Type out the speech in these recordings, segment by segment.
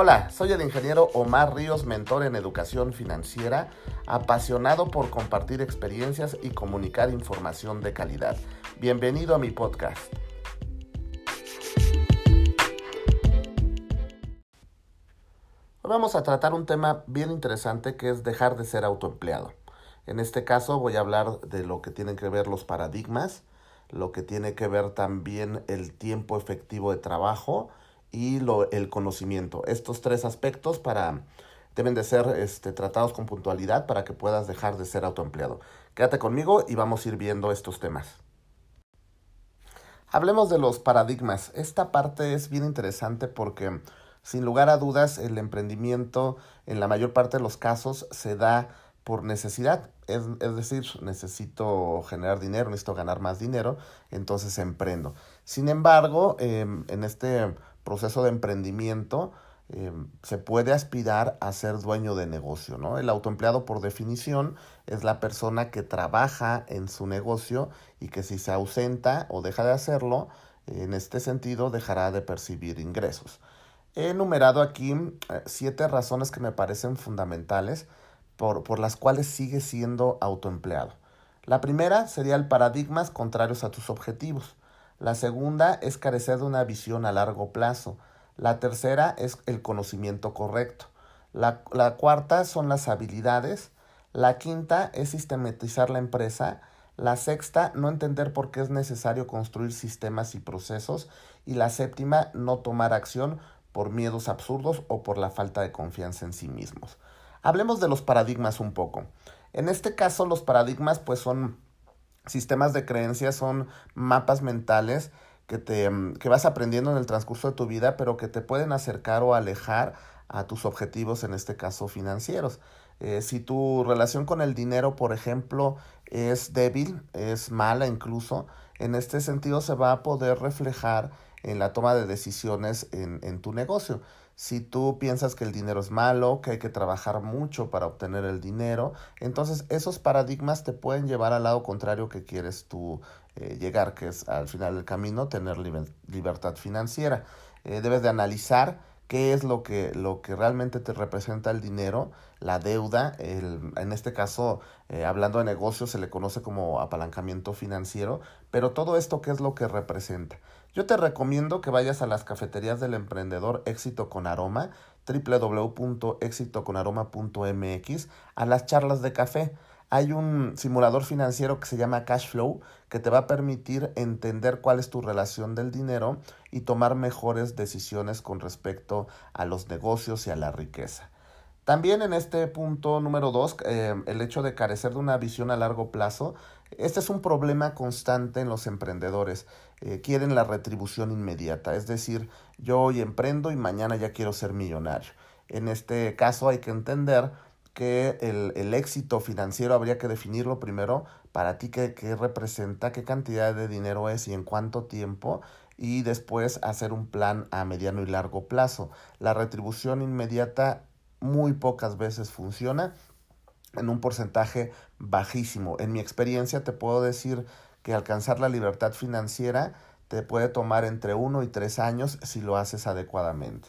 Hola, soy el ingeniero Omar Ríos, mentor en educación financiera, apasionado por compartir experiencias y comunicar información de calidad. Bienvenido a mi podcast. Hoy vamos a tratar un tema bien interesante que es dejar de ser autoempleado. En este caso voy a hablar de lo que tienen que ver los paradigmas, lo que tiene que ver también el tiempo efectivo de trabajo y lo, el conocimiento. Estos tres aspectos para, deben de ser este, tratados con puntualidad para que puedas dejar de ser autoempleado. Quédate conmigo y vamos a ir viendo estos temas. Hablemos de los paradigmas. Esta parte es bien interesante porque sin lugar a dudas el emprendimiento en la mayor parte de los casos se da por necesidad, es, es, decir, necesito generar dinero, necesito ganar más dinero, entonces emprendo. Sin embargo, eh, en este proceso de emprendimiento eh, se puede aspirar a ser dueño de negocio, ¿no? El autoempleado por definición es la persona que trabaja en su negocio y que si se ausenta o deja de hacerlo, en este sentido dejará de percibir ingresos. He enumerado aquí eh, siete razones que me parecen fundamentales por, por las cuales sigue siendo autoempleado. La primera sería el paradigmas contrarios a tus objetivos. La segunda es carecer de una visión a largo plazo. La tercera es el conocimiento correcto. La, la, cuarta son las habilidades. La quinta es sistematizar la empresa. La sexta, no entender por qué es necesario construir sistemas y procesos. Y la séptima, no tomar acción por miedos absurdos o por la falta de confianza en sí mismos. Hablemos de los paradigmas un poco. En este caso, los paradigmas pues son sistemas de creencias son mapas mentales que, te, mm, que vas aprendiendo en el transcurso de tu vida, pero que te pueden acercar o alejar a tus objetivos, en este caso financieros. Eh, si tu relación con el dinero, por ejemplo, es débil, es mala incluso, en este sentido se va a poder reflejar en la toma de decisiones en, en tu negocio. Si tú piensas que el dinero es malo, que hay que trabajar mucho para obtener el dinero, entonces esos paradigmas te pueden llevar al lado contrario que quieres tú eh, llegar, que es al final del camino tener liber libertad financiera. Eh, debes de analizar qué es lo que, lo que realmente te representa el dinero, la deuda, el, en este caso, eh, hablando de negocios, se le conoce como apalancamiento financiero, pero todo esto, ¿qué es lo que representa? Yo te recomiendo que vayas a las cafeterías del emprendedor Éxito con Aroma, www.exitoconaroma.mx, a las charlas de café. Hay un simulador financiero que se llama Cash Flow que te va a permitir entender cuál es tu relación del dinero y tomar mejores decisiones con respecto a los negocios y a la riqueza. También en este punto número dos, eh, el hecho de carecer de una visión a largo plazo, este es un problema constante en los emprendedores. Eh, quieren la retribución inmediata, es decir, yo hoy emprendo y mañana ya quiero ser millonario. En este caso hay que entender que el, el éxito financiero habría que definirlo primero para ti qué, qué representa, qué cantidad de dinero es y en cuánto tiempo y después hacer un plan a mediano y largo plazo. La retribución inmediata muy pocas veces funciona en un porcentaje bajísimo. En mi experiencia te puedo decir que alcanzar la libertad financiera te puede tomar entre uno y tres años si lo haces adecuadamente.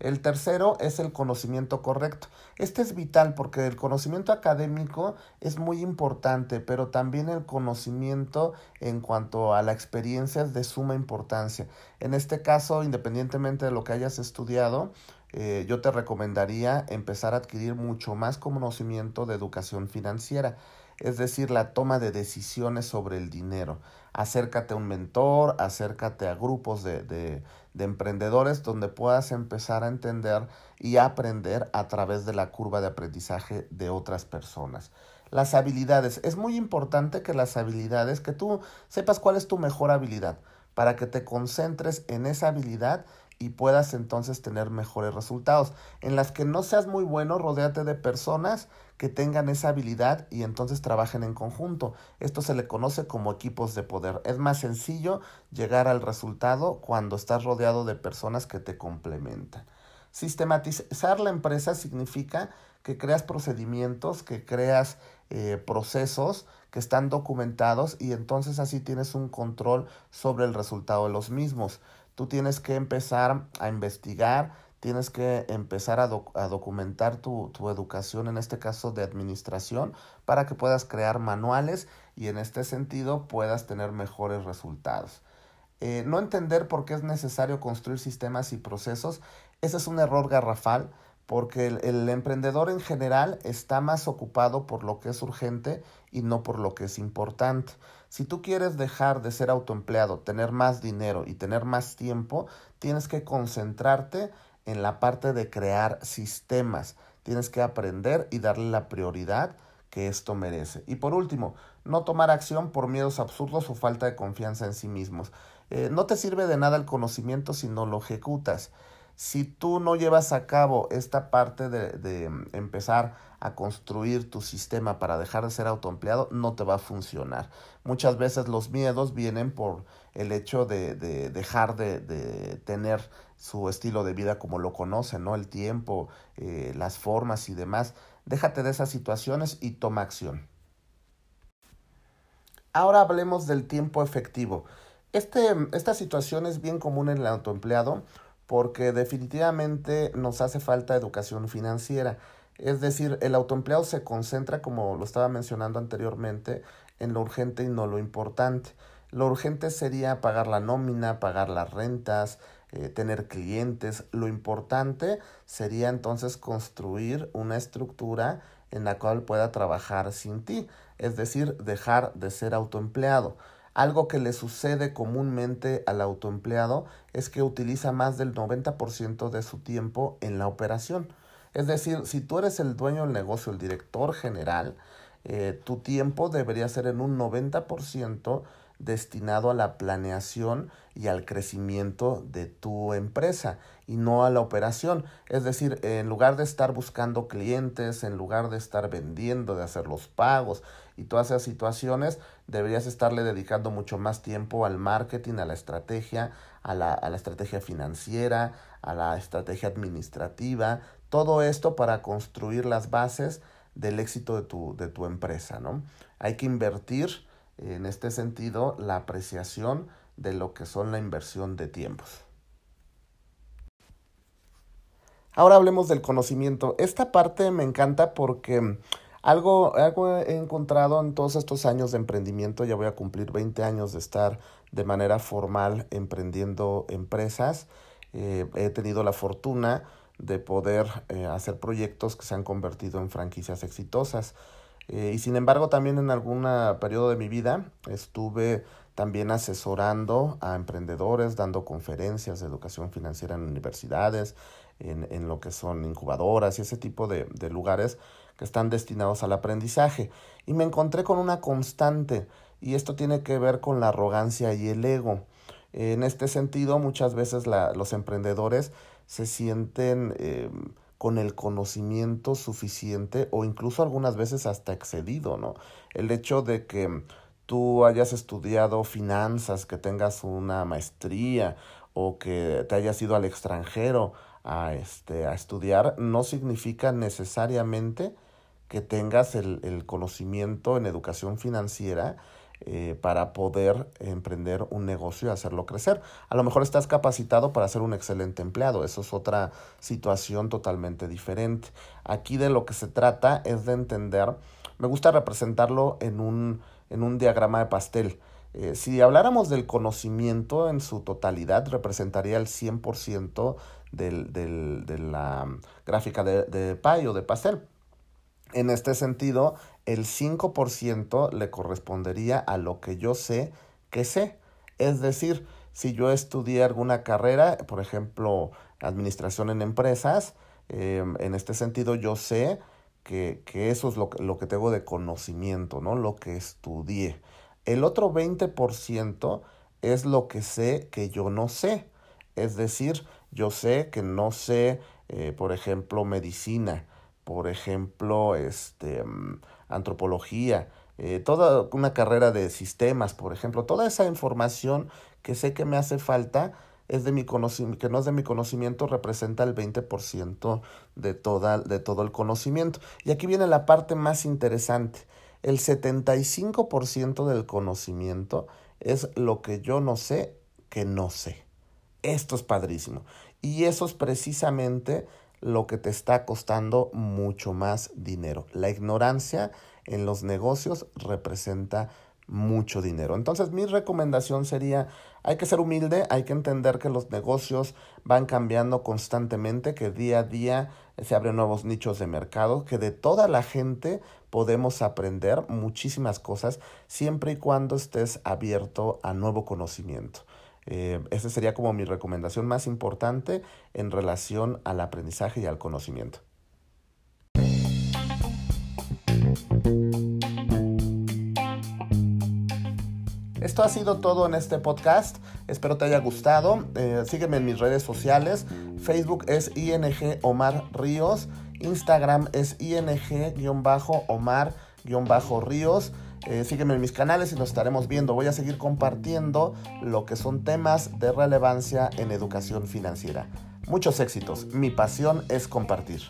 El tercero es el conocimiento correcto. Este es vital porque el conocimiento académico es muy importante, pero también el conocimiento en cuanto a la experiencia es de suma importancia. En este caso, independientemente de lo que hayas estudiado, eh, yo te recomendaría empezar a adquirir mucho más conocimiento de educación financiera, es decir, la toma de decisiones sobre el dinero. Acércate a un mentor, acércate a grupos de, de, de emprendedores donde puedas empezar a entender y aprender a través de la curva de aprendizaje de otras personas. Las habilidades. Es muy importante que las habilidades, que tú sepas cuál es tu mejor habilidad, para que te concentres en esa habilidad y puedas entonces tener mejores resultados. En las que no seas muy bueno, rodéate de personas que tengan esa habilidad y entonces trabajen en conjunto. Esto se le conoce como equipos de poder. Es más sencillo llegar al resultado cuando estás rodeado de personas que te complementan. Sistematizar la empresa significa que creas procedimientos, que creas eh, procesos que están documentados y entonces así tienes un control sobre el resultado de los mismos. Tú tienes que empezar a investigar, tienes que empezar a, documentar tu, tu, educación, en este caso de administración, para que puedas crear manuales y en este sentido puedas tener mejores resultados. Eh, no entender por qué es necesario construir sistemas y procesos, ese es un error garrafal porque el, emprendedor en general está más ocupado por lo que es urgente y no por lo que es importante. Si tú quieres dejar de ser autoempleado, tener más dinero y tener más tiempo, tienes que concentrarte en la parte de crear sistemas. Tienes que aprender y darle la prioridad que esto merece. Y por último, no tomar acción por miedos absurdos o falta de confianza en sí mismos. Eh, no te sirve de nada el conocimiento si no lo ejecutas si tú no llevas a cabo esta parte de, mm, empezar a construir tu sistema para dejar de ser autoempleado, no te va a funcionar. Muchas veces los miedos vienen por el hecho de, dejar de, tener su estilo de vida como lo conocen, ¿no? El tiempo, eh, las formas y demás. Déjate de esas situaciones y toma acción. Ahora hablemos del tiempo efectivo. Este, esta situación es bien común en el autoempleado porque definitivamente nos hace falta educación financiera. Es decir, el autoempleado se concentra, como lo estaba mencionando anteriormente, en lo urgente y no lo importante. Lo urgente sería pagar la nómina, pagar las rentas, eh, tener clientes. Lo importante sería entonces construir una estructura en la cual pueda trabajar sin ti, es decir, dejar de ser autoempleado. Algo que le sucede comúnmente al autoempleado es que utiliza más del 90% de su tiempo en la operación. Es decir, si tú eres el dueño del negocio, el director general, eh, tu tiempo debería ser en un 90% destinado a la planeación y al crecimiento de tu empresa y no a la operación. Es decir, en lugar de estar buscando clientes, en lugar de estar vendiendo, de hacer los pagos y todas esas situaciones, deberías estarle dedicando mucho más tiempo al marketing, a la estrategia, a la, a la estrategia financiera, a la estrategia administrativa, todo esto para construir las bases del éxito de tu, de tu empresa, ¿no? Hay que invertir en este sentido la apreciación de lo que son la inversión de tiempos. Ahora hablemos del conocimiento. Esta parte me encanta porque algo, algo he encontrado en todos estos años de emprendimiento, ya voy a cumplir 20 años de estar de manera formal emprendiendo empresas. Eh, he tenido la fortuna de poder eh, hacer proyectos que se han convertido en franquicias exitosas. Eh, y sin embargo, también en algún periodo de mi vida estuve también asesorando a emprendedores, dando conferencias de educación financiera en universidades, en, en lo que son incubadoras y ese tipo de, lugares que están destinados al aprendizaje. Y me encontré con una constante, y esto tiene que ver con la arrogancia y el ego. En este sentido, muchas veces los emprendedores se sienten eh, con el conocimiento suficiente o incluso algunas veces hasta excedido, ¿no? El hecho de que tú hayas estudiado finanzas, que tengas una maestría o que te hayas ido al extranjero a, este, a estudiar, no significa necesariamente que tengas el, el conocimiento en educación financiera eh, para poder emprender un negocio y hacerlo crecer. A lo mejor estás capacitado para ser un excelente empleado, eso es otra situación totalmente diferente. Aquí de lo que se trata es de entender, me gusta representarlo en un, en un diagrama de pastel. Eh, si habláramos del conocimiento en su totalidad, representaría el 100% del, del, de la gráfica de, de de pastel. En este sentido, el 5% le correspondería a lo que yo sé que sé. Es decir, si yo estudié alguna carrera, por ejemplo, administración en empresas, em, en este sentido yo sé que, que eso es lo, lo, que tengo de conocimiento, ¿no? Lo que estudié. El otro 20% es lo que sé que yo no sé. Es decir, yo sé que no sé, eh, por ejemplo, medicina, por ejemplo, este, mm, antropología, eh, toda una carrera de sistemas, por ejemplo, toda esa información que sé que me hace falta es de mi que no es de mi conocimiento, representa el 20% de, toda, de todo el conocimiento. Y aquí viene la parte más interesante. El 75% del conocimiento es lo que yo no sé que no sé. Esto es padrísimo. Y eso es precisamente lo que te está costando mucho más dinero. La ignorancia en los negocios representa mucho dinero. Entonces mi recomendación sería, hay que ser humilde, hay que entender que los negocios van cambiando constantemente, que día a día se abren nuevos nichos de mercado, que de toda la gente podemos aprender muchísimas cosas siempre y cuando estés abierto a nuevo conocimiento. Eh, esa sería como mi recomendación más importante en relación al aprendizaje y al conocimiento. Esto ha sido todo en este podcast. Espero te haya gustado. Eh, sígueme en mis redes sociales. Facebook es ING Omar Ríos. Instagram es ING-Omar-Ríos. Eh, sígueme en mis canales y nos estaremos viendo. Voy a seguir compartiendo lo que son temas de relevancia en educación financiera. Muchos éxitos. Mi pasión es compartir.